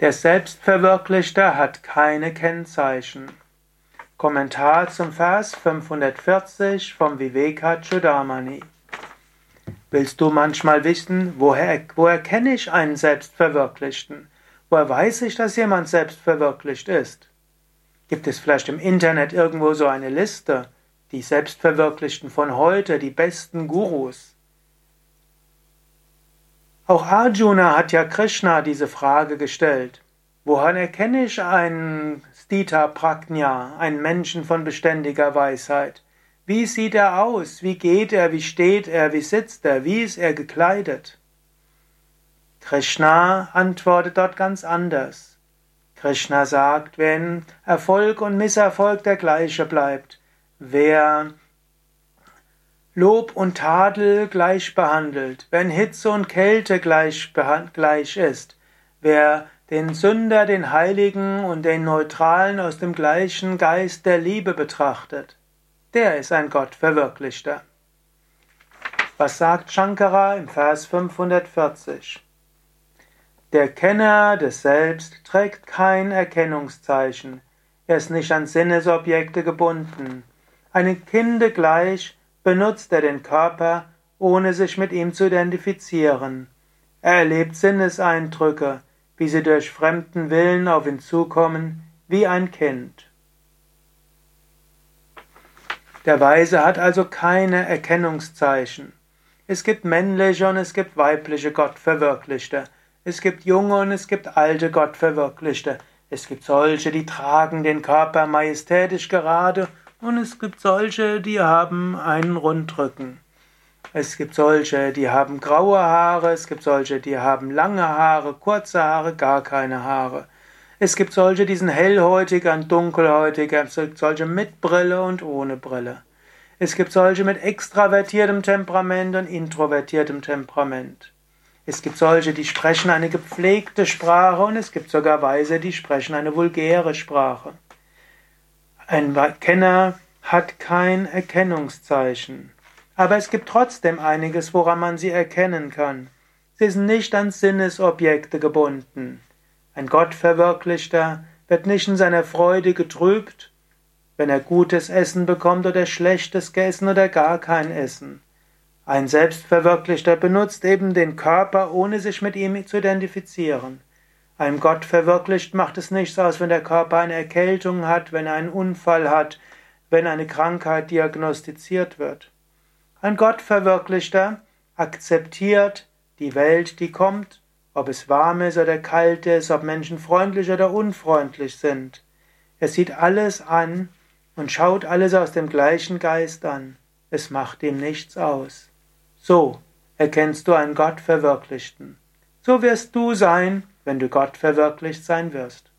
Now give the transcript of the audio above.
Der Selbstverwirklichte hat keine Kennzeichen. Kommentar zum Vers 540 vom Vivekachudamani. Willst du manchmal wissen, woher, woher kenne ich einen Selbstverwirklichten? Woher weiß ich, dass jemand selbstverwirklicht ist? Gibt es vielleicht im Internet irgendwo so eine Liste? Die Selbstverwirklichten von heute, die besten Gurus. Auch Arjuna hat ja Krishna diese Frage gestellt. Woran erkenne ich einen Stita Prajna, einen Menschen von beständiger Weisheit? Wie sieht er aus? Wie geht er? Wie steht er? Wie sitzt er? Wie ist er gekleidet? Krishna antwortet dort ganz anders. Krishna sagt, wenn Erfolg und Misserfolg der gleiche bleibt, wer Lob und Tadel gleich behandelt, wenn Hitze und Kälte gleich, gleich ist, wer den Sünder, den Heiligen und den Neutralen aus dem gleichen Geist der Liebe betrachtet, der ist ein Gott Verwirklichter. Was sagt Shankara im Vers 540? Der Kenner des Selbst trägt kein Erkennungszeichen, er ist nicht an Sinnesobjekte gebunden. Einem Kinde gleich benutzt er den Körper, ohne sich mit ihm zu identifizieren. Er erlebt Sinneseindrücke, wie sie durch fremden Willen auf ihn zukommen, wie ein Kind. Der Weise hat also keine Erkennungszeichen. Es gibt männliche und es gibt weibliche Gottverwirklichte. Es gibt junge und es gibt alte Gottverwirklichte. Es gibt solche, die tragen den Körper majestätisch gerade und es gibt solche, die haben einen Rundrücken. Es gibt solche, die haben graue Haare, es gibt solche, die haben lange Haare, kurze Haare, gar keine Haare. Es gibt solche, die sind hellhäutiger und dunkelhäutiger, es gibt solche mit Brille und ohne Brille. Es gibt solche mit extravertiertem Temperament und introvertiertem Temperament. Es gibt solche, die sprechen eine gepflegte Sprache und es gibt sogar Weise, die sprechen eine vulgäre Sprache. Ein Kenner hat kein Erkennungszeichen. Aber es gibt trotzdem einiges, woran man sie erkennen kann. Sie sind nicht an Sinnesobjekte gebunden. Ein Gottverwirklichter wird nicht in seiner Freude getrübt, wenn er gutes Essen bekommt oder schlechtes Essen oder gar kein Essen. Ein Selbstverwirklichter benutzt eben den Körper, ohne sich mit ihm zu identifizieren. Einem Gott verwirklicht macht es nichts aus, wenn der Körper eine Erkältung hat, wenn er einen Unfall hat, wenn eine Krankheit diagnostiziert wird. Ein Gott verwirklichter akzeptiert die Welt, die kommt, ob es warm ist oder kalt ist, ob Menschen freundlich oder unfreundlich sind. Er sieht alles an und schaut alles aus dem gleichen Geist an. Es macht ihm nichts aus. So erkennst du einen Gott Verwirklichten. So wirst du sein, wenn du Gott verwirklicht sein wirst.